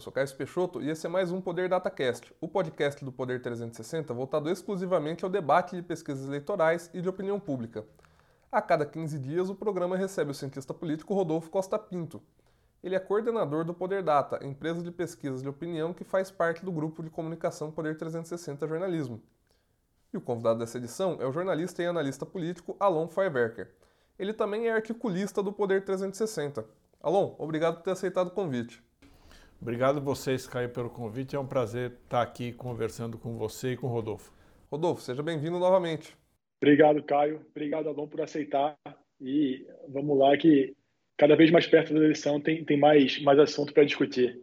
Eu sou Caio Peixoto e esse é mais um Poder DataCast, o podcast do Poder 360 voltado exclusivamente ao debate de pesquisas eleitorais e de opinião pública. A cada 15 dias, o programa recebe o cientista político Rodolfo Costa Pinto. Ele é coordenador do Poder Data, empresa de pesquisas de opinião que faz parte do grupo de comunicação Poder 360 Jornalismo. E o convidado dessa edição é o jornalista e analista político Alon Feuerwerker. Ele também é articulista do Poder 360. Alon, obrigado por ter aceitado o convite. Obrigado a vocês, Caio, pelo convite. É um prazer estar aqui conversando com você e com o Rodolfo. Rodolfo, seja bem-vindo novamente. Obrigado, Caio. Obrigado, Alon, por aceitar. E vamos lá que cada vez mais perto da eleição tem, tem mais, mais assunto para discutir.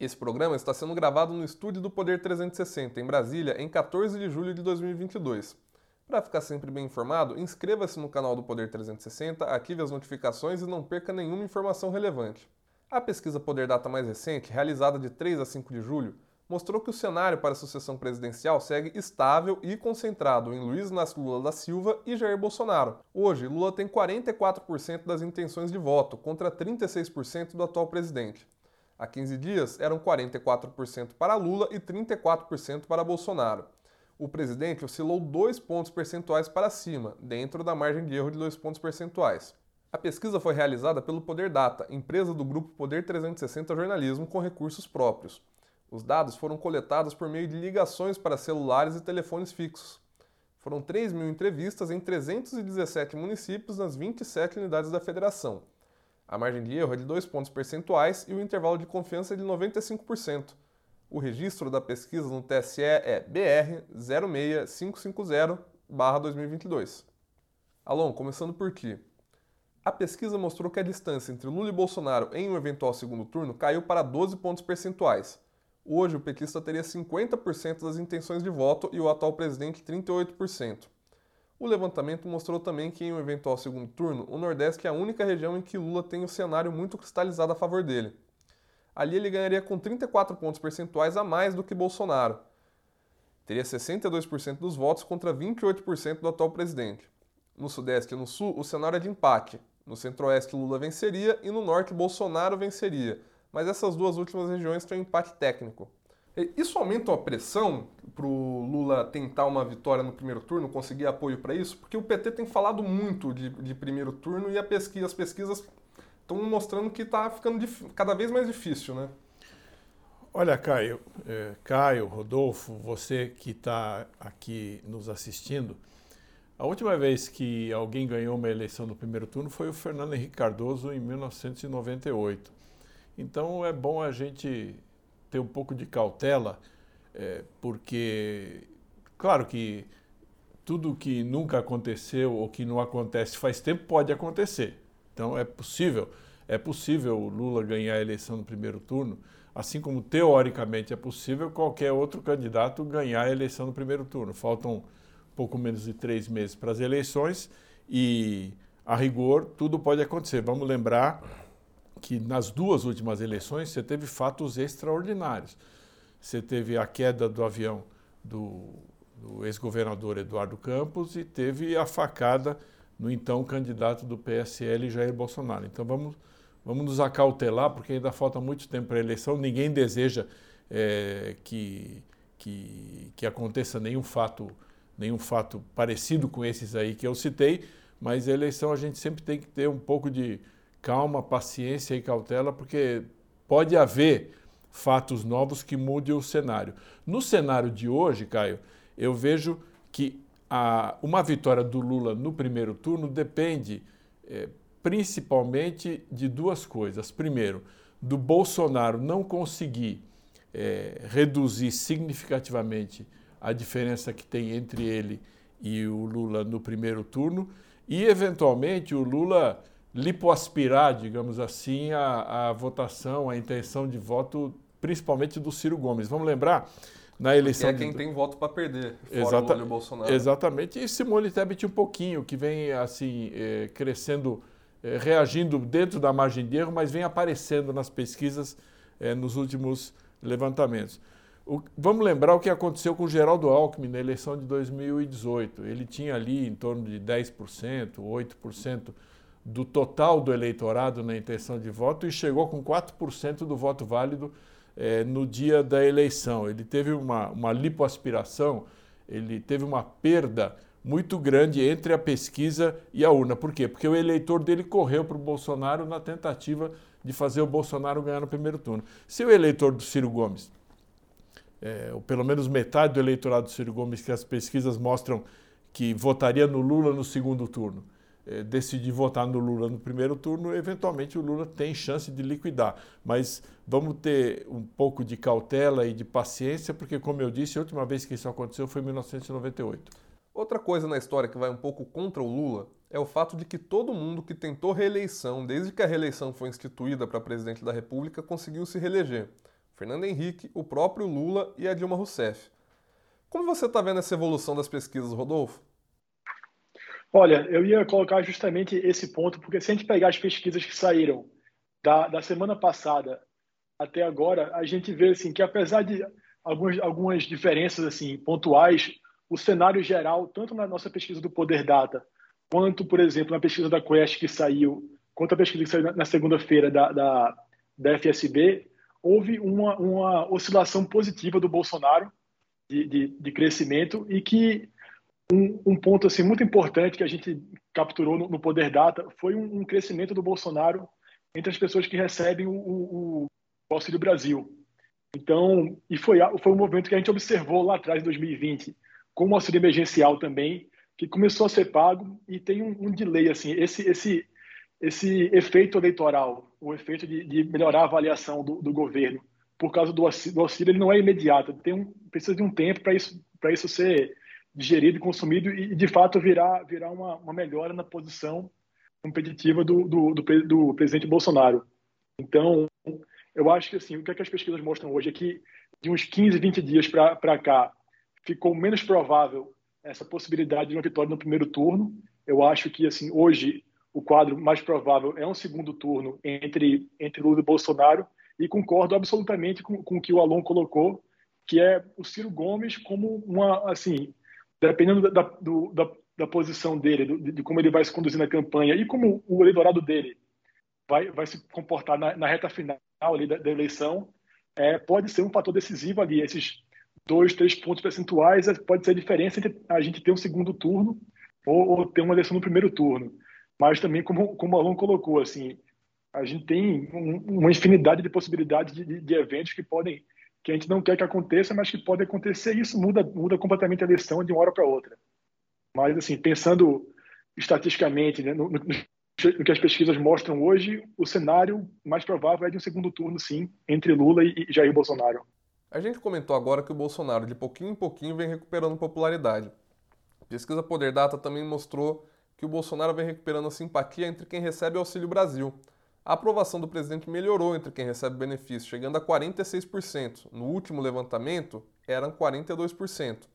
Esse programa está sendo gravado no estúdio do Poder 360, em Brasília, em 14 de julho de 2022. Para ficar sempre bem informado, inscreva-se no canal do Poder 360, ative as notificações e não perca nenhuma informação relevante. A pesquisa Poder Data mais recente, realizada de 3 a 5 de julho, mostrou que o cenário para a sucessão presidencial segue estável e concentrado em Luiz Inácio Lula da Silva e Jair Bolsonaro. Hoje, Lula tem 44% das intenções de voto, contra 36% do atual presidente. Há 15 dias, eram 44% para Lula e 34% para Bolsonaro. O presidente oscilou 2 pontos percentuais para cima, dentro da margem de erro de 2 pontos percentuais. A pesquisa foi realizada pelo Poder Data, empresa do grupo Poder 360 Jornalismo com recursos próprios. Os dados foram coletados por meio de ligações para celulares e telefones fixos. Foram 3 mil entrevistas em 317 municípios nas 27 unidades da federação. A margem de erro é de 2 pontos percentuais e o intervalo de confiança é de 95%. O registro da pesquisa no TSE é BR 06550-2022. Alon, começando por ti. A pesquisa mostrou que a distância entre Lula e Bolsonaro em um eventual segundo turno caiu para 12 pontos percentuais. Hoje, o petista teria 50% das intenções de voto e o atual presidente 38%. O levantamento mostrou também que, em um eventual segundo turno, o Nordeste é a única região em que Lula tem o um cenário muito cristalizado a favor dele. Ali ele ganharia com 34 pontos percentuais a mais do que Bolsonaro. Teria 62% dos votos contra 28% do atual presidente. No Sudeste e no Sul, o cenário é de empate, no centro-oeste, Lula venceria e no norte, Bolsonaro venceria. Mas essas duas últimas regiões têm um empate técnico. Isso aumenta a pressão para o Lula tentar uma vitória no primeiro turno, conseguir apoio para isso? Porque o PT tem falado muito de, de primeiro turno e pesquisa, as pesquisas estão mostrando que está ficando cada vez mais difícil, né? Olha, Caio, é, Caio, Rodolfo, você que está aqui nos assistindo, a última vez que alguém ganhou uma eleição no primeiro turno foi o Fernando Henrique Cardoso em 1998. Então é bom a gente ter um pouco de cautela, é, porque, claro que tudo que nunca aconteceu ou que não acontece faz tempo pode acontecer. Então é possível, é possível o Lula ganhar a eleição no primeiro turno, assim como teoricamente é possível qualquer outro candidato ganhar a eleição no primeiro turno. Faltam pouco menos de três meses para as eleições e, a rigor, tudo pode acontecer. Vamos lembrar que nas duas últimas eleições você teve fatos extraordinários. Você teve a queda do avião do, do ex-governador Eduardo Campos e teve a facada no então candidato do PSL, Jair Bolsonaro. Então vamos, vamos nos acautelar, porque ainda falta muito tempo para a eleição. Ninguém deseja é, que, que, que aconteça nenhum fato nenhum fato parecido com esses aí que eu citei, mas a eleição a gente sempre tem que ter um pouco de calma, paciência e cautela, porque pode haver fatos novos que mudem o cenário. No cenário de hoje, Caio, eu vejo que a, uma vitória do Lula no primeiro turno depende é, principalmente de duas coisas. Primeiro, do Bolsonaro não conseguir é, reduzir significativamente a diferença que tem entre ele e o Lula no primeiro turno e, eventualmente, o Lula lipoaspirar, digamos assim, a, a votação, a intenção de voto, principalmente do Ciro Gomes. Vamos lembrar, na eleição... Que é quem de... tem voto para perder, fora Exata... e o Bolsonaro. Exatamente, e Simone Tebet um pouquinho, que vem, assim, eh, crescendo, eh, reagindo dentro da margem de erro, mas vem aparecendo nas pesquisas eh, nos últimos levantamentos. O, vamos lembrar o que aconteceu com Geraldo Alckmin na eleição de 2018. Ele tinha ali em torno de 10%, 8% do total do eleitorado na intenção de voto e chegou com 4% do voto válido é, no dia da eleição. Ele teve uma, uma lipoaspiração, ele teve uma perda muito grande entre a pesquisa e a urna. Por quê? Porque o eleitor dele correu para o Bolsonaro na tentativa de fazer o Bolsonaro ganhar no primeiro turno. Se o eleitor do Ciro Gomes, é, ou pelo menos metade do eleitorado do Ciro Gomes, que as pesquisas mostram que votaria no Lula no segundo turno, é, decidir votar no Lula no primeiro turno, eventualmente o Lula tem chance de liquidar. Mas vamos ter um pouco de cautela e de paciência, porque, como eu disse, a última vez que isso aconteceu foi em 1998. Outra coisa na história que vai um pouco contra o Lula é o fato de que todo mundo que tentou reeleição desde que a reeleição foi instituída para presidente da República conseguiu se reeleger. Fernando Henrique, o próprio Lula e a Dilma Rousseff. Como você está vendo essa evolução das pesquisas, Rodolfo? Olha, eu ia colocar justamente esse ponto, porque se a gente pegar as pesquisas que saíram da, da semana passada até agora, a gente vê assim, que apesar de algumas, algumas diferenças assim pontuais, o cenário geral, tanto na nossa pesquisa do Poder Data, quanto, por exemplo, na pesquisa da Quest que saiu, quanto a pesquisa que saiu na segunda-feira da, da, da FSB, houve uma, uma oscilação positiva do Bolsonaro de, de, de crescimento e que um, um, ponto assim muito importante que a gente capturou no, no Poder Data foi um, um, crescimento do Bolsonaro entre as pessoas que recebem o, o, o Auxílio Brasil. Então, e foi, foi um movimento que a gente observou lá atrás, em 2020, como auxílio emergencial também, que começou a ser pago e tem um, um delay, assim, esse, esse, esse efeito eleitoral, o efeito de, de melhorar a avaliação do, do, governo por causa do auxílio, do auxílio, ele não é imediato, tem um, precisa de um tempo para isso, isso ser digerido e consumido e, de fato, virar, virar uma, uma melhora na posição competitiva do, do, do, do presidente Bolsonaro. Então, eu acho que assim, o que, é que as pesquisas mostram hoje é que de uns 15, 20 dias para cá, ficou menos provável essa possibilidade de uma vitória no primeiro turno. Eu acho que assim hoje o quadro mais provável é um segundo turno entre entre Lula e Bolsonaro e concordo absolutamente com, com o que o Alon colocou, que é o Ciro Gomes como uma assim dependendo da, do, da, da posição dele, do, de como ele vai se conduzir na campanha e como o eleitorado dele vai, vai se comportar na, na reta final da, da eleição, é, pode ser um fator decisivo ali. Esses dois, três pontos percentuais é, pode ser a diferença entre a gente ter um segundo turno ou, ou ter uma eleição no primeiro turno. Mas também, como, como o aluno colocou, assim, a gente tem um, uma infinidade de possibilidades de, de, de, eventos que podem que a gente não quer que aconteça, mas que podem acontecer e isso muda, muda completamente a eleição de uma hora para outra. Mas, assim, pensando estatisticamente né, no, no, no, que as pesquisas mostram hoje, o cenário mais provável é de um segundo turno, sim, entre Lula e, e Jair Bolsonaro. A gente comentou agora que o Bolsonaro, de pouquinho em pouquinho, vem recuperando popularidade. A pesquisa Poder Data também mostrou que o Bolsonaro vem recuperando a simpatia entre quem recebe Auxílio Brasil. A aprovação do presidente melhorou entre quem recebe benefício, chegando a 46%. No último levantamento, eram 42%.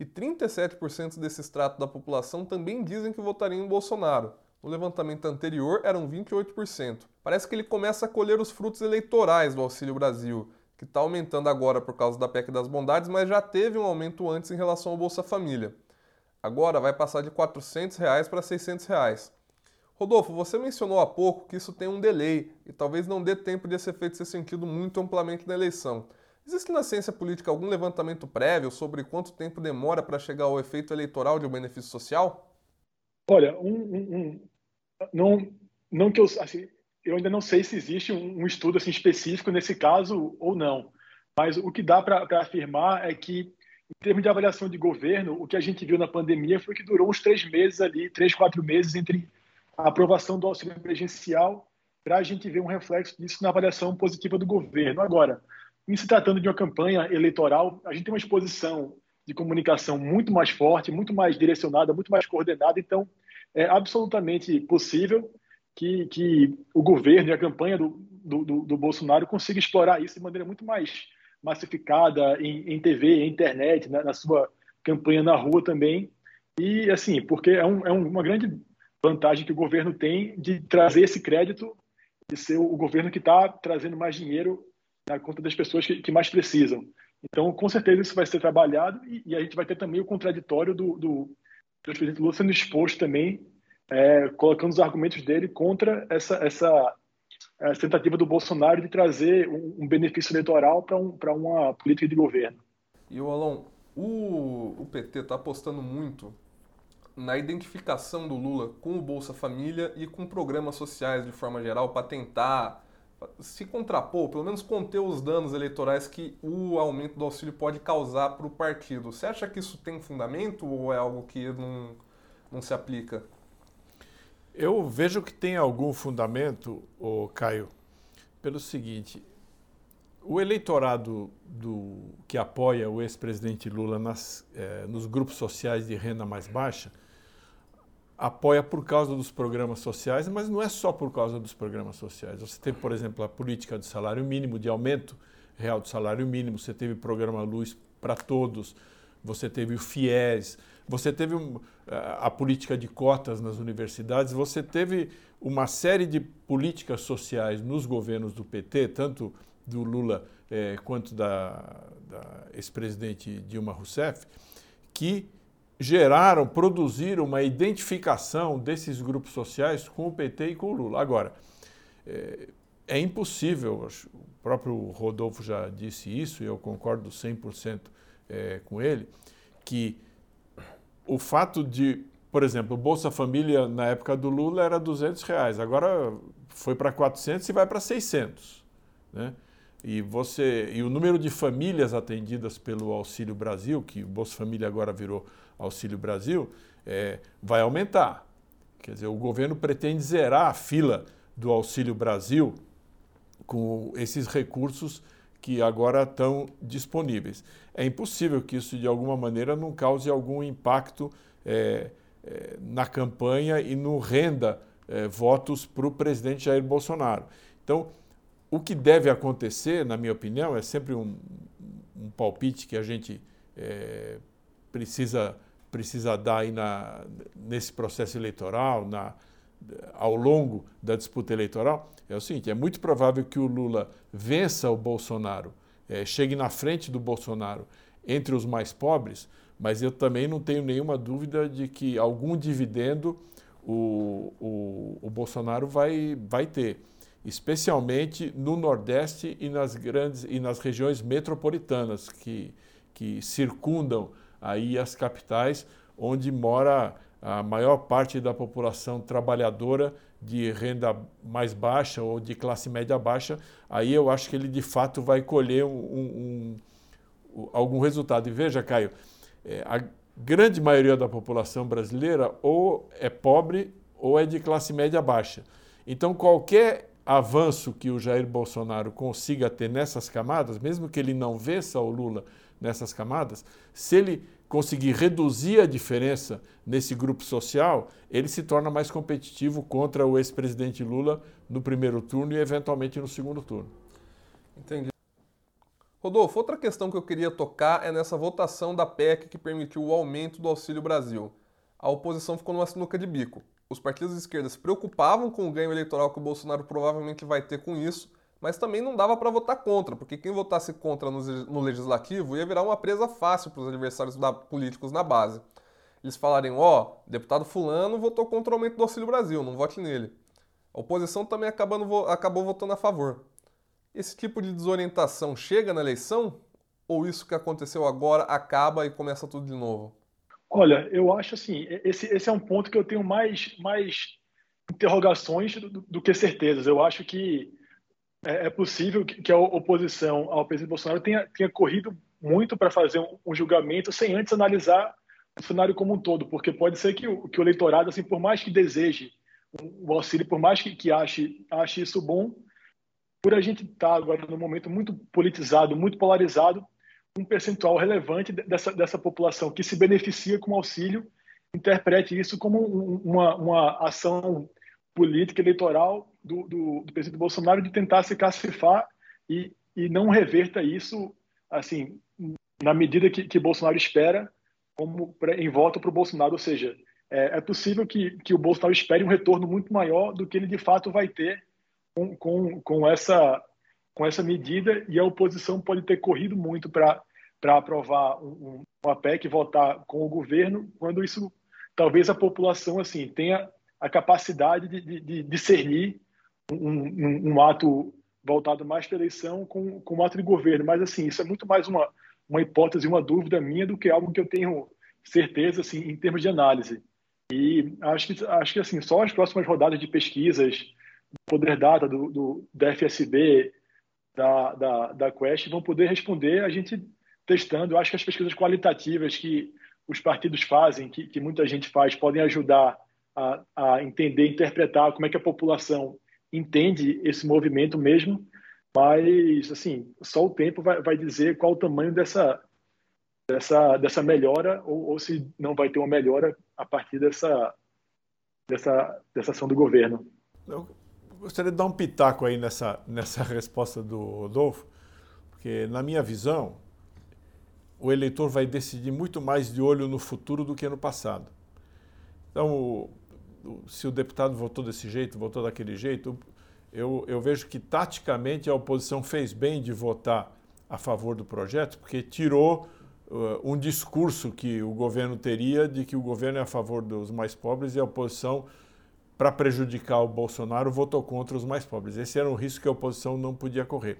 E 37% desse extrato da população também dizem que votariam em Bolsonaro. No levantamento anterior, eram 28%. Parece que ele começa a colher os frutos eleitorais do Auxílio Brasil que está aumentando agora por causa da PEC das bondades, mas já teve um aumento antes em relação ao Bolsa Família. Agora vai passar de 400 reais para 600 reais. Rodolfo, você mencionou há pouco que isso tem um delay e talvez não dê tempo de esse efeito ser sentido muito amplamente na eleição. Existe na ciência política algum levantamento prévio sobre quanto tempo demora para chegar ao efeito eleitoral de um benefício social? Olha, um, um, um, não, não que eu, assim, eu ainda não sei se existe um, um estudo assim, específico nesse caso ou não. Mas o que dá para afirmar é que, em termos de avaliação de governo, o que a gente viu na pandemia foi que durou uns três meses ali, três, quatro meses entre a aprovação do auxílio emergencial para a gente ver um reflexo disso na avaliação positiva do governo. Agora, em se tratando de uma campanha eleitoral, a gente tem uma exposição de comunicação muito mais forte, muito mais direcionada, muito mais coordenada, então é absolutamente possível que, que o governo e a campanha do, do, do, Bolsonaro consiga explorar isso de maneira muito mais massificada em, em TV, em internet, na, na, sua campanha na rua também. E, assim, porque é, um, é uma grande vantagem que o governo tem de trazer esse crédito, de ser o governo que está trazendo mais dinheiro na conta das pessoas que, que, mais precisam. Então, com certeza, isso vai ser trabalhado e, e a gente vai ter também o contraditório do, do, do presidente Lula sendo exposto também é, colocando os argumentos dele contra essa, essa, a tentativa do Bolsonaro de trazer um, benefício eleitoral para um, uma política de governo. E o Alon, o, o PT está apostando muito na identificação do Lula com o Bolsa Família e com programas sociais de forma geral para tentar se contrapor, pelo menos conter os danos eleitorais que o aumento do auxílio pode causar para o partido. Você acha que isso tem fundamento ou é algo que não, não se aplica? Eu vejo que tem algum fundamento, o Caio, pelo seguinte: o eleitorado do, que apoia o ex-presidente Lula nas, eh, nos grupos sociais de renda mais baixa apoia por causa dos programas sociais, mas não é só por causa dos programas sociais. Você teve, por exemplo, a política do salário mínimo, de aumento real do salário mínimo, você teve o programa Luz para Todos, você teve o FIES, você teve a política de cotas nas universidades, você teve uma série de políticas sociais nos governos do PT, tanto do Lula eh, quanto da, da ex-presidente Dilma Rousseff, que geraram, produziram uma identificação desses grupos sociais com o PT e com o Lula. Agora, é, é impossível, o próprio Rodolfo já disse isso, e eu concordo 100% é, com ele, que o fato de, por exemplo, o Bolsa Família na época do Lula era 200 reais, agora foi para 400 e vai para 600, né? E, você, e o número de famílias atendidas pelo Auxílio Brasil, que o Bolsa Família agora virou Auxílio Brasil, é, vai aumentar. Quer dizer, o governo pretende zerar a fila do Auxílio Brasil com esses recursos que agora estão disponíveis. É impossível que isso, de alguma maneira, não cause algum impacto é, é, na campanha e no renda é, votos para o presidente Jair Bolsonaro. Então, o que deve acontecer, na minha opinião, é sempre um, um palpite que a gente precisa, precisa dar aí na, nesse processo eleitoral, na, ao longo da disputa eleitoral, é o seguinte: é muito provável que o Lula vença o Bolsonaro, é, chegue na frente do Bolsonaro entre os mais pobres, mas eu também não tenho nenhuma dúvida de que algum dividendo o, o, o Bolsonaro vai, vai ter especialmente no Nordeste e nas grandes e nas regiões metropolitanas que, que circundam aí as capitais, onde mora a maior parte da população trabalhadora de renda mais baixa ou de classe média baixa, aí eu acho que ele de fato vai colher um, um, um, algum resultado. E veja, Caio, é, a grande maioria da população brasileira ou é pobre ou é de classe média baixa. Então, qualquer avanço que o Jair Bolsonaro consiga ter nessas camadas, mesmo que ele não vença o Lula nessas camadas, se ele conseguir reduzir a diferença nesse grupo social, ele se torna mais competitivo contra o ex-presidente Lula no primeiro turno e eventualmente no segundo turno. Entendi. Rodolfo, outra questão que eu queria tocar é nessa votação da PEC que permitiu o aumento do Auxílio Brasil. A oposição ficou numa sinuca de bico os partidos de esquerda se preocupavam com o ganho eleitoral que o Bolsonaro provavelmente vai ter com isso, mas também não dava para votar contra, porque quem votasse contra no, legislativo ia virar uma presa fácil para os adversários da, políticos na base. Eles falarem, ó, oh, deputado fulano votou contra o aumento do Auxílio Brasil, não vote nele. A oposição também acabando, acabou votando a favor. Esse tipo de desorientação chega na eleição? Ou isso que aconteceu agora acaba e começa tudo de novo? Olha, eu acho assim, esse, esse é um ponto que eu tenho mais, mais interrogações do, do que certezas. Eu acho que é, é possível que, a oposição ao presidente Bolsonaro tenha, tenha corrido muito para fazer um, um, julgamento sem antes analisar o cenário como um todo, porque pode ser que o, que o eleitorado, assim, por mais que deseje o auxílio, por mais que, que ache, ache isso bom, por a gente estar tá agora num momento muito politizado, muito polarizado, um percentual relevante dessa, dessa população que se beneficia com o auxílio interprete isso como uma, uma ação política eleitoral do, do, do, presidente Bolsonaro de tentar se classificar e, e não reverta isso assim na medida que, que Bolsonaro espera como em volta para o Bolsonaro, ou seja, é, é, possível que, que o Bolsonaro espere um retorno muito maior do que ele de fato vai ter com, com, com essa com essa medida. E a oposição pode ter corrido muito para aprovar um, uma PEC votar com o governo, quando isso talvez a população assim tenha a capacidade de, de, de discernir um, um, um ato voltado mais para eleição com, com um ato de governo. Mas, assim, isso é muito mais uma, uma hipótese, uma dúvida minha do que algo que eu tenho certeza, assim, em termos de análise. E acho que, acho que assim, só as próximas rodadas de pesquisas, do Poder Data, do, do, da FSB, da, da, da Quest, vão poder responder a gente testando. Eu acho que as pesquisas qualitativas que os partidos fazem, que, que muita gente faz, podem ajudar a, a entender, interpretar como é que a população entende esse movimento mesmo, mas assim só o tempo vai, vai dizer qual o tamanho dessa dessa dessa melhora ou, ou, se não vai ter uma melhora a partir dessa dessa dessa ação do governo. Eu gostaria de dar um pitaco aí nessa nessa resposta do Rodolfo, porque na minha visão o eleitor vai decidir muito mais de olho no futuro do que no passado. Então, se o deputado votou desse jeito, votou daquele jeito, eu, eu vejo que taticamente a oposição fez bem de votar a favor do projeto, porque tirou uh, um discurso que o governo teria de que o governo é a favor dos mais pobres e a oposição, para prejudicar o Bolsonaro, votou contra os mais pobres. Esse era um risco que a oposição não podia correr.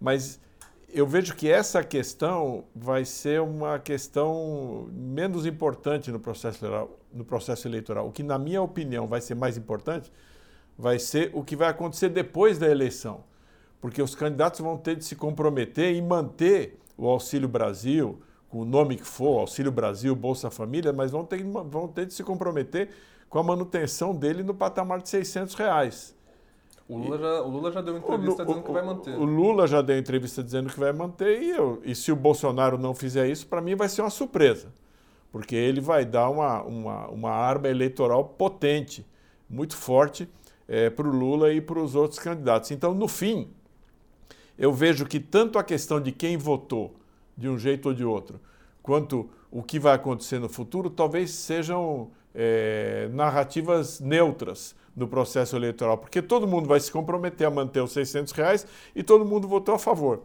Mas eu vejo que essa questão vai ser uma questão menos importante no processo eleitoral, no processo eleitoral. O que, na minha opinião, vai ser mais importante vai ser o que vai acontecer depois da eleição. Porque os candidatos vão ter de se comprometer em manter o Auxílio Brasil, com o nome que for, Auxílio Brasil, Bolsa Família, mas vão ter, vão ter de se comprometer com a manutenção dele no patamar de 600 reais. O Lula, já, o Lula já deu entrevista o, dizendo que vai manter. O Lula já deu entrevista dizendo que vai manter e, eu, e se o Bolsonaro não fizer isso, para mim vai ser uma surpresa. Porque ele vai dar uma, uma, uma arma eleitoral potente, muito forte, é, para o Lula e para os outros candidatos. Então, no fim, eu vejo que tanto a questão de quem votou de um jeito ou de outro, quanto o que vai acontecer no futuro, talvez sejam é, narrativas neutras no processo eleitoral, porque todo mundo vai se comprometer a manter os 600 reais e todo mundo votou a favor.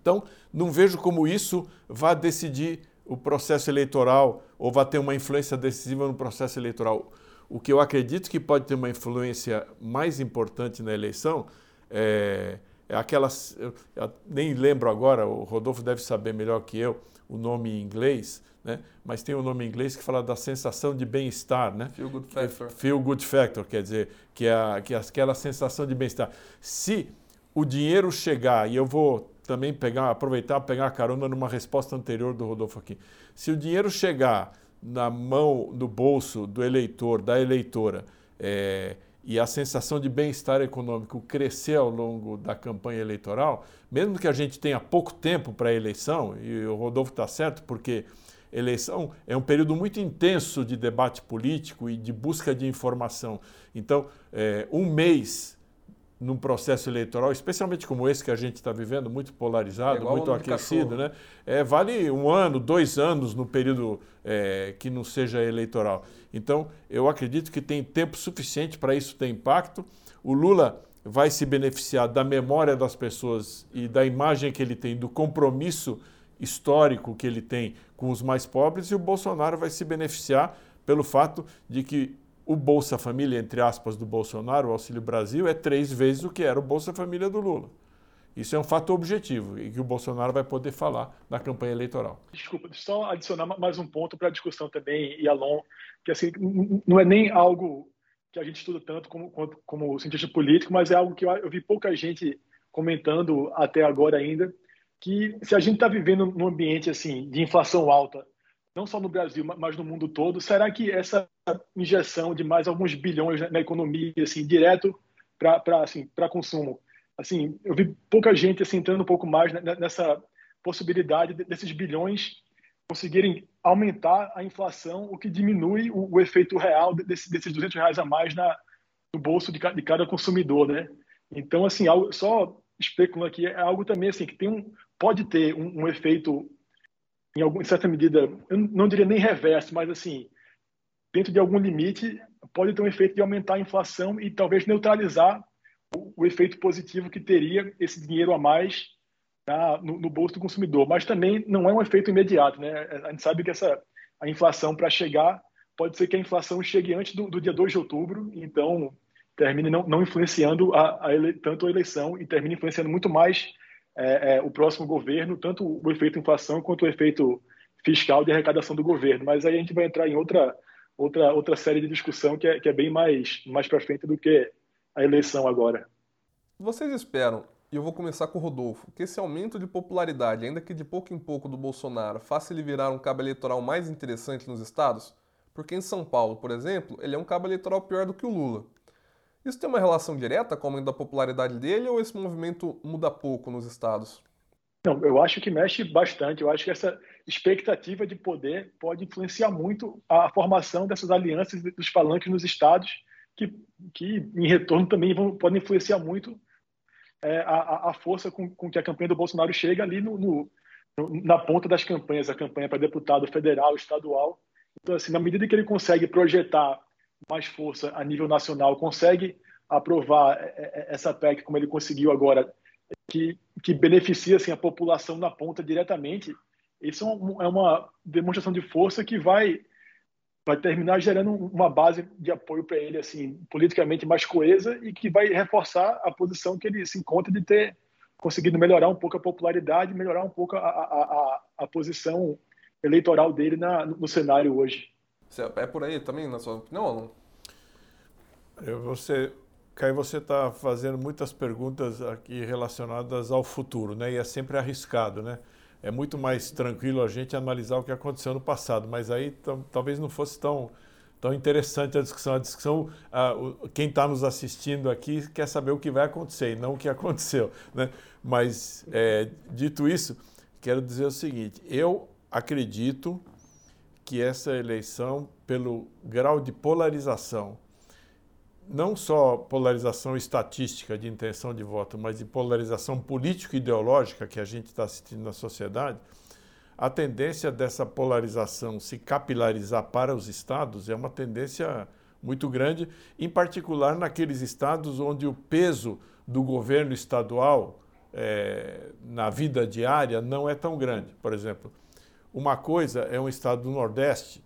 Então, não vejo como isso vá decidir o processo eleitoral ou vai ter uma influência decisiva no processo eleitoral. O que eu acredito que pode ter uma influência mais importante na eleição é, é aquelas. Eu nem lembro agora, o Rodolfo deve saber melhor que eu o nome em inglês, né? mas tem um nome em inglês que fala da sensação de bem-estar, né? Feel good factor. Feel good factor, quer dizer, que é, que é aquela sensação de bem-estar. Se o dinheiro chegar, e eu vou também pegar, aproveitar pegar a carona numa resposta anterior do Rodolfo aqui. Se o dinheiro chegar na mão, no bolso do eleitor, da eleitora, é, e a sensação de bem-estar econômico crescer ao longo da campanha eleitoral, mesmo que a gente tenha pouco tempo para a eleição, e o Rodolfo está certo, porque eleição é um período muito intenso de debate político e de busca de informação. Então, é, um mês num processo eleitoral, especialmente como esse que a gente está vivendo, muito polarizado, é muito aquecido, né? É, vale um ano, dois anos no período é, que não seja eleitoral. Então, eu acredito que tem tempo suficiente para isso ter impacto. O Lula vai se beneficiar da memória das pessoas e da imagem que ele tem, do compromisso histórico que ele tem com os mais pobres, e o Bolsonaro vai se beneficiar pelo fato de que o Bolsa Família, entre aspas, do Bolsonaro, o Auxílio Brasil, é três vezes o que era o Bolsa Família do Lula. Isso é um fato objetivo e que o Bolsonaro vai poder falar na campanha eleitoral. Desculpa, só adicionar mais um ponto para a discussão também, e Alon, que assim, não é nem algo que a gente estuda tanto como, como, como cientista político, mas é algo que eu, eu vi pouca gente comentando até agora ainda, que se a gente está vivendo num ambiente assim de inflação alta, não só no Brasil, mas no mundo todo, será que essa injeção de mais alguns bilhões na economia, assim, direto para assim, consumo, assim, eu vi pouca gente assim, entrando um pouco mais nessa possibilidade desses bilhões conseguirem aumentar a inflação, o que diminui o, o efeito real desse, desses 200 reais a mais na, no bolso de, de cada consumidor, né? Então, assim, algo, só especulando aqui, é algo também assim que tem um, pode ter um, um efeito em, alguma, certa medida, eu não diria nem reverso, mas assim, dentro de algum limite, pode ter um efeito de aumentar a inflação e talvez neutralizar o, o efeito positivo que teria esse dinheiro a mais tá, no, no, bolso do consumidor. Mas também não é um efeito imediato, né? A gente sabe que essa a inflação para chegar pode ser que a inflação chegue antes do, do dia 2 de outubro, então termine não, não influenciando a, a ele, tanto a eleição e termine influenciando muito mais é, é, o próximo governo, tanto o efeito inflação quanto o efeito fiscal de arrecadação do governo. Mas aí a gente vai entrar em outra outra outra série de discussão que é, que é bem mais mais para frente do que a eleição agora. Vocês esperam e eu vou começar com o Rodolfo, que esse aumento de popularidade, ainda que de pouco em pouco, do Bolsonaro, faça ele virar um cabo eleitoral mais interessante nos estados? Porque em São Paulo, por exemplo, ele é um cabo eleitoral pior do que o Lula. Isso tem uma relação direta com o aumento da popularidade dele ou esse movimento muda pouco nos estados? Não, eu acho que mexe bastante. Eu acho que essa expectativa de poder pode influenciar muito a formação dessas alianças dos palanques nos estados, que, que em retorno também vão, podem influenciar muito é, a, a, força com, com, que a campanha do Bolsonaro chega ali no, no, na ponta das campanhas, a campanha para deputado federal, estadual. Então, assim, na medida que ele consegue projetar mais força a nível nacional, consegue aprovar é, é, essa PEC como ele conseguiu agora, que, que beneficia assim, a população na ponta diretamente, isso é uma demonstração de força que vai vai terminar gerando uma base de apoio para ele, assim, politicamente mais coesa e que vai reforçar a posição que ele se encontra de ter conseguido melhorar um pouco a popularidade, melhorar um pouco a, a, a, a posição eleitoral dele na, no cenário hoje. É por aí também, na sua opinião, ou não? Você, Caio, você está fazendo muitas perguntas aqui relacionadas ao futuro, né? E é sempre arriscado, né? é muito mais tranquilo a gente analisar o que aconteceu no passado, mas aí talvez não fosse tão, tão interessante a discussão. A discussão, o, quem está nos assistindo aqui quer saber o que vai acontecer e não o que aconteceu. Né? Mas, é, dito isso, quero dizer o seguinte: eu acredito que essa eleição, pelo grau de polarização não só polarização estatística de intenção de voto, mas de polarização político-ideológica que a gente está assistindo na sociedade, a tendência dessa polarização se capilarizar para os estados é uma tendência muito grande, em particular naqueles estados onde o peso do governo estadual é, na vida diária não é tão grande. Por exemplo, uma coisa é um estado do Nordeste,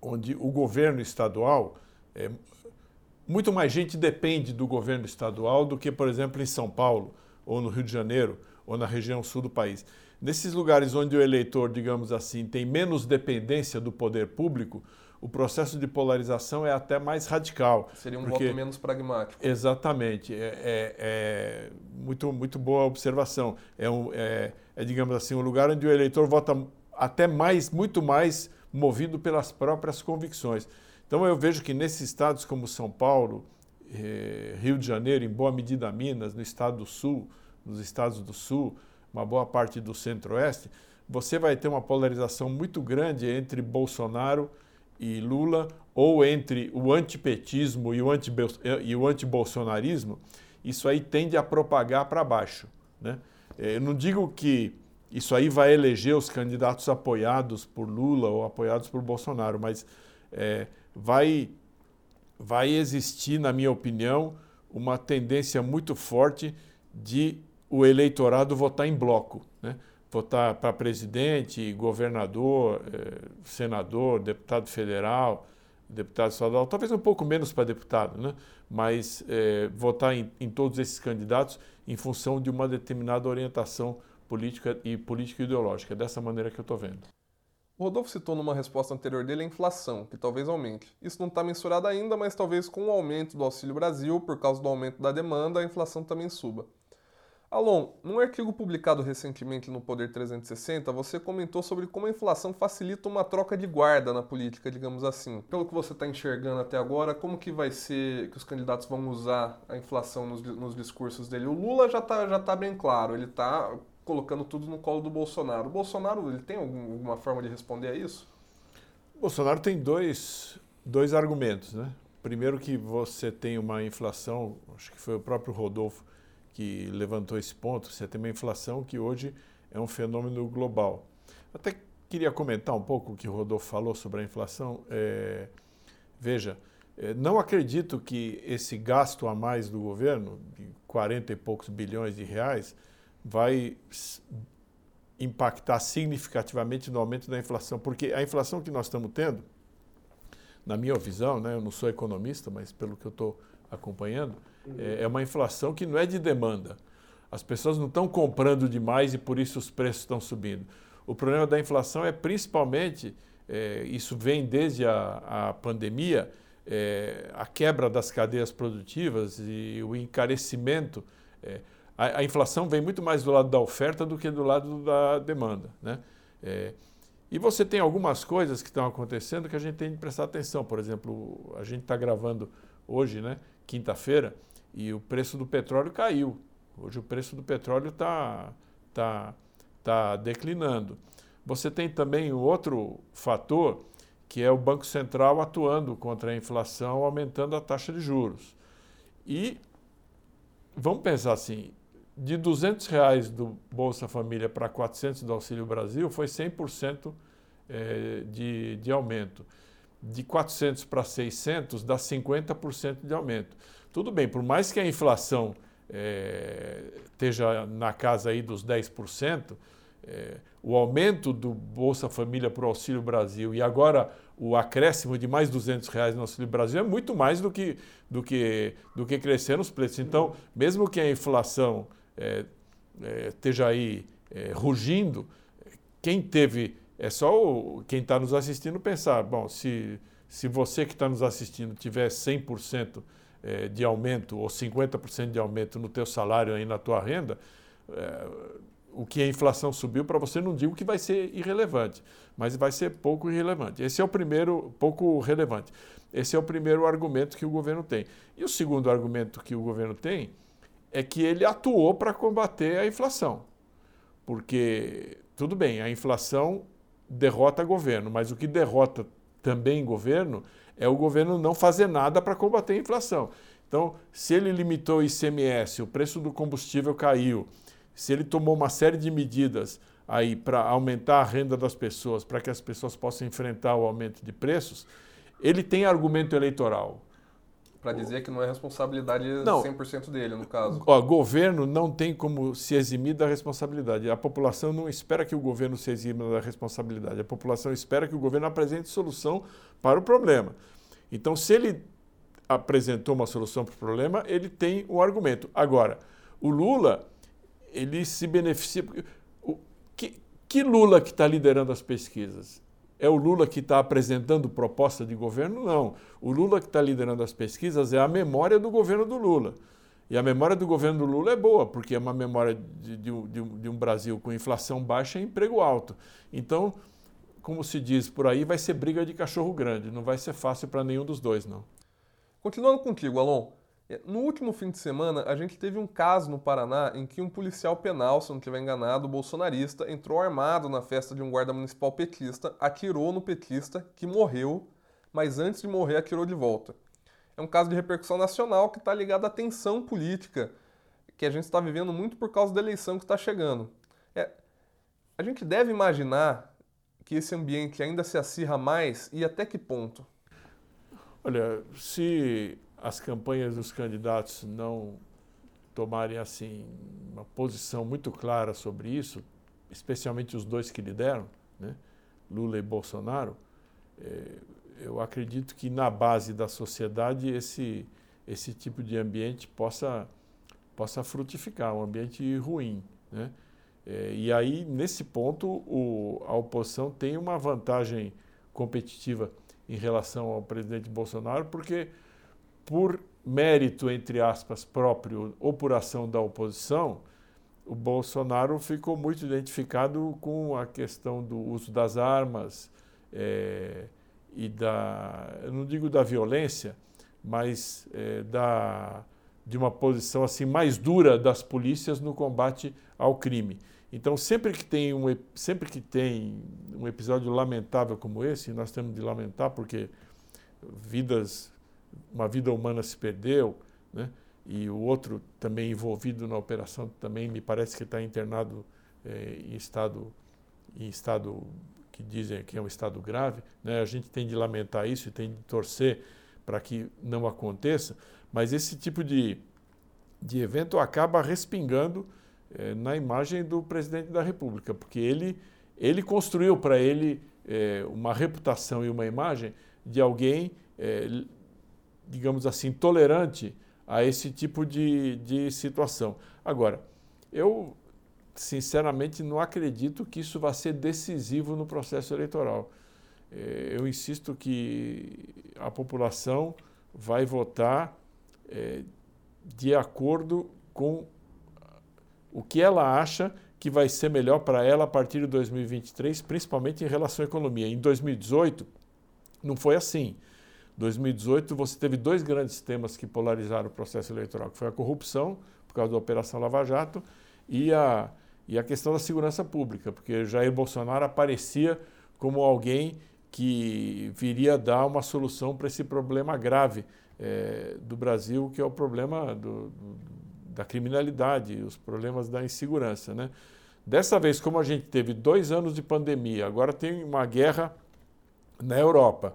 onde o governo estadual é, muito mais gente depende do governo estadual do que, por exemplo, em São Paulo, ou no Rio de Janeiro, ou na região sul do país. Nesses lugares onde o eleitor, digamos assim, tem menos dependência do poder público, o processo de polarização é até mais radical. Seria um porque... voto menos pragmático. Exatamente. É, é, é, muito, muito boa observação. É, um, é, é, digamos assim, um lugar onde o eleitor vota até mais, muito mais movido pelas próprias convicções. Então eu vejo que nesses estados como São Paulo, eh, Rio de Janeiro, em boa medida Minas, no estado do Sul, nos estados do Sul, uma boa parte do Centro-Oeste, você vai ter uma polarização muito grande entre Bolsonaro e Lula, ou entre o antipetismo e o, anti e o antibolsonarismo, isso aí tende a propagar para baixo. Né? Eh, eu não digo que isso aí vai eleger os candidatos apoiados por Lula ou apoiados por Bolsonaro, mas é, vai, vai existir, na minha opinião, uma tendência muito forte de o eleitorado votar em bloco. Né? Votar para presidente, governador, eh, senador, deputado federal, deputado estadual, talvez um pouco menos para deputado, né? mas eh, votar em, em todos esses candidatos em função de uma determinada orientação política e político-ideológica. É dessa maneira que eu estou vendo. O Rodolfo citou numa resposta anterior dele a inflação, que talvez aumente. Isso não está mensurado ainda, mas talvez com o aumento do Auxílio Brasil, por causa do aumento da demanda, a inflação também suba. Alon, num artigo publicado recentemente no Poder 360, você comentou sobre como a inflação facilita uma troca de guarda na política, digamos assim. Pelo que você está enxergando até agora, como que vai ser que os candidatos vão usar a inflação nos, nos discursos dele? O Lula já está já tá bem claro, ele está colocando tudo no colo do Bolsonaro. O Bolsonaro ele tem alguma forma de responder a isso? Bolsonaro tem dois, dois argumentos. Né? Primeiro que você tem uma inflação, acho que foi o próprio Rodolfo que levantou esse ponto, você tem uma inflação que hoje é um fenômeno global. Até queria comentar um pouco o que o Rodolfo falou sobre a inflação. É, veja, é, não acredito que esse gasto a mais do governo, de 40 e poucos bilhões de reais, vai impactar significativamente no aumento da inflação, porque a inflação que nós estamos tendo, na minha visão, né, eu não sou economista, mas pelo que eu estou acompanhando, é, é uma inflação que não é de demanda. As pessoas não estão comprando demais e por isso os preços estão subindo. O problema da inflação é principalmente, é, isso vem desde a, a pandemia, é, a quebra das cadeias produtivas e o encarecimento. É, a, a, inflação vem muito mais do lado da oferta do que do lado da demanda. Né? É, e você tem algumas coisas que estão acontecendo que a gente tem que prestar atenção. Por exemplo, a gente está gravando hoje, né, quinta-feira, e o preço do petróleo caiu. Hoje o preço do petróleo está tá, tá declinando. Você tem também outro fator, que é o Banco Central atuando contra a inflação, aumentando a taxa de juros. E vamos pensar assim, de 200 reais do Bolsa Família para 400 do Auxílio Brasil foi 100% é, de, de aumento. De 400 para 600 dá 50% de aumento. Tudo bem, por mais que a inflação é, esteja na casa aí dos 10%, é, o aumento do Bolsa Família para o Auxílio Brasil e agora o acréscimo de mais 200 reais no Auxílio Brasil é muito mais do que, do que, do que crescer os preços. Então, mesmo que a inflação é, é, esteja aí é, rugindo, quem teve, é só o, quem está nos assistindo pensar, bom, se, se você que está nos assistindo tiver 100% é, de aumento ou 50% de aumento no teu salário aí na tua renda, é, o que a inflação subiu para você não digo que vai ser irrelevante, mas vai ser pouco irrelevante. Esse é o primeiro, pouco relevante. Esse é o primeiro argumento que o governo tem. E o segundo argumento que o governo tem é que ele atuou para combater a inflação. Porque, tudo bem, a inflação derrota governo, mas o que derrota também governo é o governo não fazer nada para combater a inflação. Então, se ele limitou o ICMS, o preço do combustível caiu, se ele tomou uma série de medidas aí para aumentar a renda das pessoas, para que as pessoas possam enfrentar o aumento de preços, ele tem argumento eleitoral. Para dizer que não é responsabilidade não, 100% dele, no caso. O governo não tem como se eximir da responsabilidade. A população não espera que o governo se exima da responsabilidade. A população espera que o governo apresente solução para o problema. Então, se ele apresentou uma solução para o problema, ele tem o um argumento. Agora, o Lula, ele se beneficia. Que, que Lula que está liderando as pesquisas? É o Lula que está apresentando proposta de governo? Não. O Lula que está liderando as pesquisas é a memória do governo do Lula. E a memória do governo do Lula é boa, porque é uma memória de, de, de, um, Brasil com inflação baixa e emprego alto. Então, como se diz por aí, vai ser briga de cachorro grande. Não vai ser fácil para nenhum dos dois, não. Continuando contigo, Alon. É, no último fim de semana, a gente teve um caso no Paraná em que um policial penal, se não estiver enganado, bolsonarista, entrou armado na festa de um guarda municipal petista, atirou no petista, que morreu, mas antes de morrer atirou de volta. É um caso de repercussão nacional que está ligado à tensão política que a gente está vivendo muito por causa da eleição que está chegando. É, a gente deve imaginar que esse ambiente ainda se acirra mais e até que ponto? Olha, se as campanhas dos candidatos não tomarem assim uma posição muito clara sobre isso, especialmente os dois que lideram, né, Lula e Bolsonaro, é, eu acredito que na base da sociedade esse esse tipo de ambiente possa possa frutificar, um ambiente ruim, né? É, e aí nesse ponto o, a oposição tem uma vantagem competitiva em relação ao presidente Bolsonaro, porque por mérito, entre aspas, próprio ou por ação da oposição, o Bolsonaro ficou muito identificado com a questão do uso das armas é, e da, eu não digo da violência, mas é, da, de uma posição assim mais dura das polícias no combate ao crime. Então, sempre que tem um, sempre que tem um episódio lamentável como esse, nós temos de lamentar porque vidas uma vida humana se perdeu, né? e o outro também envolvido na operação também me parece que está internado é, em estado em estado que dizem que é um estado grave, né? A gente tem de lamentar isso e tem de torcer para que não aconteça, mas esse tipo de, de evento acaba respingando é, na imagem do presidente da República, porque ele ele construiu para ele é, uma reputação e uma imagem de alguém digamos assim, tolerante a esse tipo de, de situação. Agora, eu sinceramente não acredito que isso vá ser decisivo no processo eleitoral. É, eu insisto que a população vai votar é, de acordo com o que ela acha que vai ser melhor para ela a partir de 2023, principalmente em relação à economia. Em 2018, não foi assim. 2018 você teve dois grandes temas que polarizaram o processo eleitoral, que foi a corrupção, por causa da Operação Lava Jato, e a, e a questão da segurança pública, porque Jair Bolsonaro aparecia como alguém que viria dar uma solução para esse problema grave é, do Brasil, que é o problema do, do, da criminalidade, os problemas da insegurança. Né? Dessa vez, como a gente teve dois anos de pandemia, agora tem uma guerra na Europa,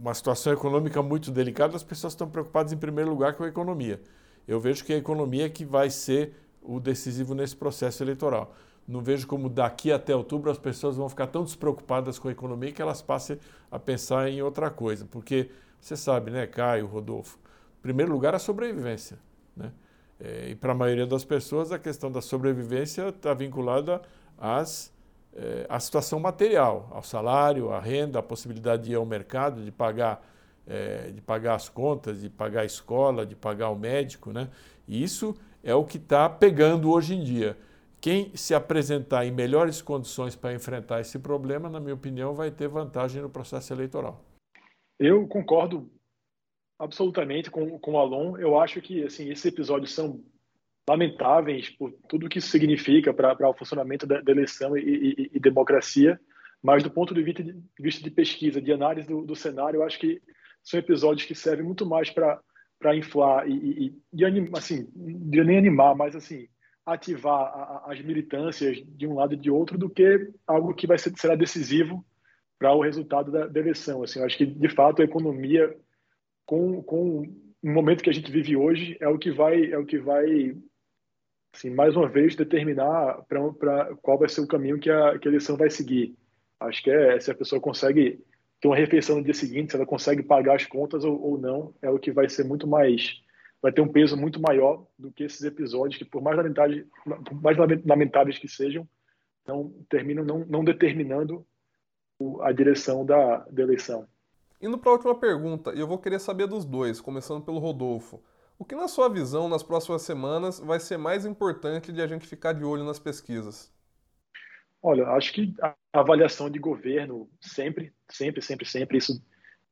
uma situação econômica muito delicada, as pessoas estão preocupadas em primeiro lugar com a economia. Eu vejo que a economia é que vai ser o decisivo nesse processo eleitoral. Não vejo como daqui até outubro as pessoas vão ficar tão despreocupadas com a economia que elas passem a pensar em outra coisa. Porque você sabe, né, Caio, Rodolfo, em primeiro lugar a sobrevivência. Né? É, e para a maioria das pessoas a questão da sobrevivência está vinculada às, é, à situação material, ao salário, à renda, à possibilidade de ir ao mercado, de pagar, é, de pagar as contas, de pagar a escola, de pagar o médico. Né? E isso é o que está pegando hoje em dia. Quem se apresentar em melhores condições para enfrentar esse problema, na minha opinião, vai ter vantagem no processo eleitoral. Eu concordo absolutamente com, com o Alon. Eu acho que assim, esses episódios são lamentáveis por tudo que isso significa para o funcionamento da, da eleição e, e, e, democracia, mas do ponto de vista de, vista de pesquisa, de análise do, do, cenário, eu acho que são episódios que servem muito mais para inflar e, e, e assim, nem animar, mas assim ativar a, as militâncias de um lado e de outro do que algo que vai ser será decisivo para o resultado da, da, eleição. Assim, eu acho que de fato a economia com, com o momento que a gente vive hoje é o que vai é o que vai assim, mais uma vez determinar para qual vai ser o caminho que a, que a eleição vai seguir. Acho que é se a pessoa consegue ter uma refeição no dia seguinte, se ela consegue pagar as contas ou, ou não, é o que vai ser muito mais vai ter um peso muito maior do que esses episódios que, por mais lamentáveis, por mais lamentáveis que sejam, não terminam não, não determinando a direção da, da eleição. Indo para a última pergunta, eu vou querer saber dos dois, começando pelo Rodolfo. O que, na sua visão, nas próximas semanas, vai ser mais importante de a gente ficar de olho nas pesquisas? Olha, acho que a avaliação de governo sempre, sempre, sempre, sempre, isso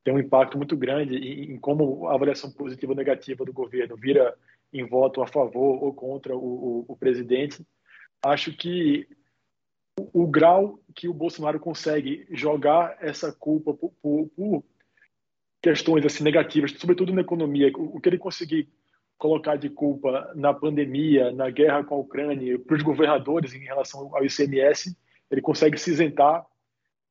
tem um impacto muito grande em, como a avaliação positiva ou negativa do governo vira em voto a favor ou contra o, o, o presidente. Acho que o, o, grau que o Bolsonaro consegue jogar essa culpa por, por, por questões assim negativas, sobretudo na economia, o, que ele conseguir colocar de culpa na pandemia, na guerra com a Ucrânia, para os governadores em relação ao ICMS, ele consegue se isentar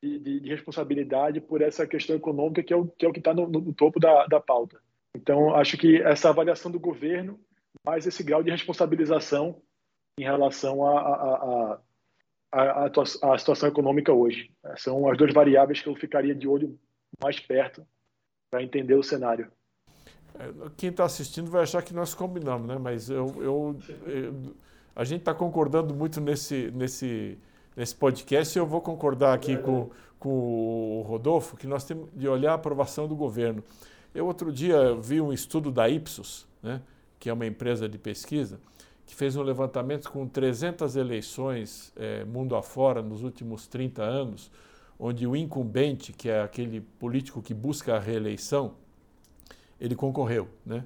de, de, responsabilidade por essa questão econômica que é o que é está no, no, topo da, da pauta. Então, acho que essa avaliação do governo, mais esse grau de responsabilização em relação à a, a, a, a, situação econômica hoje. São as duas variáveis que eu ficaria de olho mais perto para entender o cenário. É, quem está assistindo vai achar que nós combinamos, né? Mas eu, eu, eu a gente está concordando muito nesse, nesse nesse podcast, eu vou concordar aqui com, com o Rodolfo, que nós temos de olhar a aprovação do governo. Eu outro dia vi um estudo da Ipsos, né, que é uma empresa de pesquisa, que fez um levantamento com 300 eleições é, mundo afora nos últimos 30 anos, onde o incumbente, que é aquele político que busca a reeleição, ele concorreu. Né?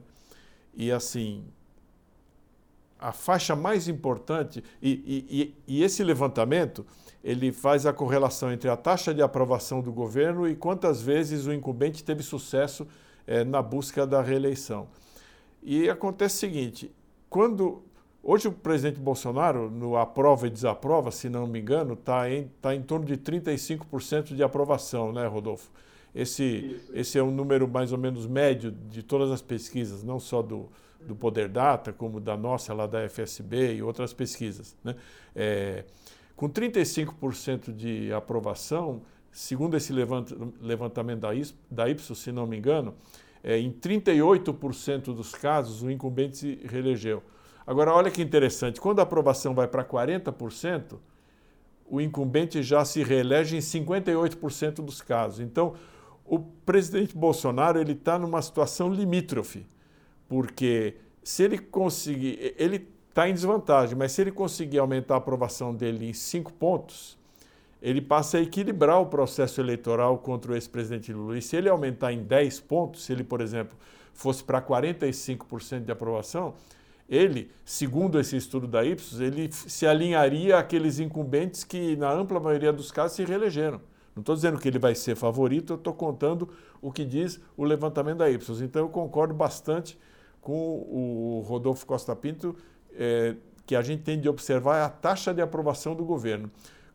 E assim, a faixa mais importante, e, e, e, esse levantamento, ele faz a correlação entre a taxa de aprovação do governo e quantas vezes o incumbente teve sucesso é, na busca da reeleição. E acontece o seguinte, quando hoje o presidente Bolsonaro, no aprova e desaprova, se não me engano, está em, tá em torno de 35% de aprovação, né, Rodolfo? Esse, esse é um número mais ou menos médio de todas as pesquisas, não só do, do Poder Data, como da nossa lá da FSB e outras pesquisas. Né? É, com 35% de aprovação, segundo esse levantamento da Ipsos, se não me engano, é, em 38% dos casos, o incumbente se reelegeu. Agora, olha que interessante, quando a aprovação vai para 40%, o incumbente já se reelege em 58% dos casos. Então, o presidente Bolsonaro ele está numa situação limítrofe, porque se ele conseguir, ele está em desvantagem, mas se ele conseguir aumentar a aprovação dele em cinco pontos, ele passa a equilibrar o processo eleitoral contra o ex-presidente Lula. E se ele aumentar em 10 pontos, se ele, por exemplo, fosse para 45% de aprovação, ele, segundo esse estudo da Ipsos, ele se alinharia àqueles incumbentes que, na ampla maioria dos casos, se reelegeram. Não estou dizendo que ele vai ser favorito, eu estou contando o que diz o levantamento da Ipsos. Então, eu concordo bastante com o Rodolfo Costa Pinto, é, que a gente tem de observar a taxa de aprovação do governo.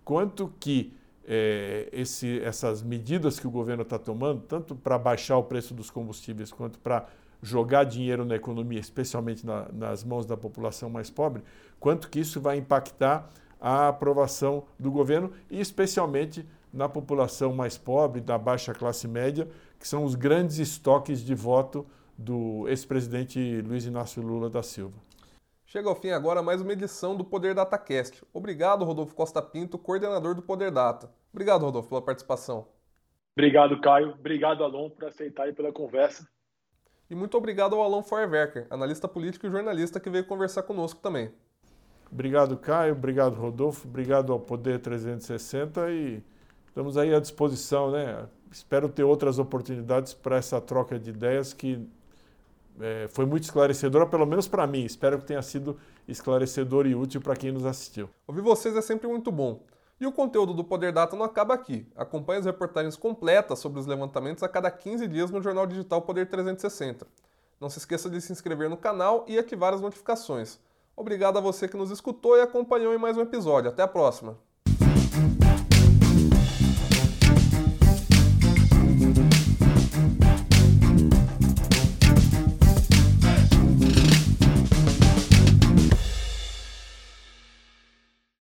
Quanto que é, esse, essas medidas que o governo está tomando, tanto para baixar o preço dos combustíveis quanto para jogar dinheiro na economia, especialmente na, nas mãos da população mais pobre, quanto que isso vai impactar a aprovação do governo e especialmente na população mais pobre, da baixa classe média, que são os grandes estoques de voto do ex-presidente Luiz Inácio Lula da Silva. Chega ao fim agora mais uma edição do Poder DataCast. Obrigado, Rodolfo Costa Pinto, coordenador do Poder Data. Obrigado, Rodolfo, pela participação. Obrigado, Caio. Obrigado, Alon, por aceitar e pela conversa. E muito obrigado ao Alon Feuerwerker, analista político e jornalista que veio conversar conosco também. Obrigado, Caio. Obrigado, Rodolfo. Obrigado ao Poder 360 e estamos aí à disposição, né? Espero ter outras oportunidades para essa troca de ideias que é, foi muito esclarecedora, pelo menos para mim. Espero que tenha sido esclarecedor e útil para quem nos assistiu. Ouvir vocês é sempre muito bom. E o conteúdo do Poder Data não acaba aqui. Acompanhe as reportagens completas sobre os levantamentos a cada 15 dias no jornal digital Poder 360. Não se esqueça de se inscrever no canal e ativar as notificações. Obrigado a você que nos escutou e acompanhou em mais um episódio. Até a próxima!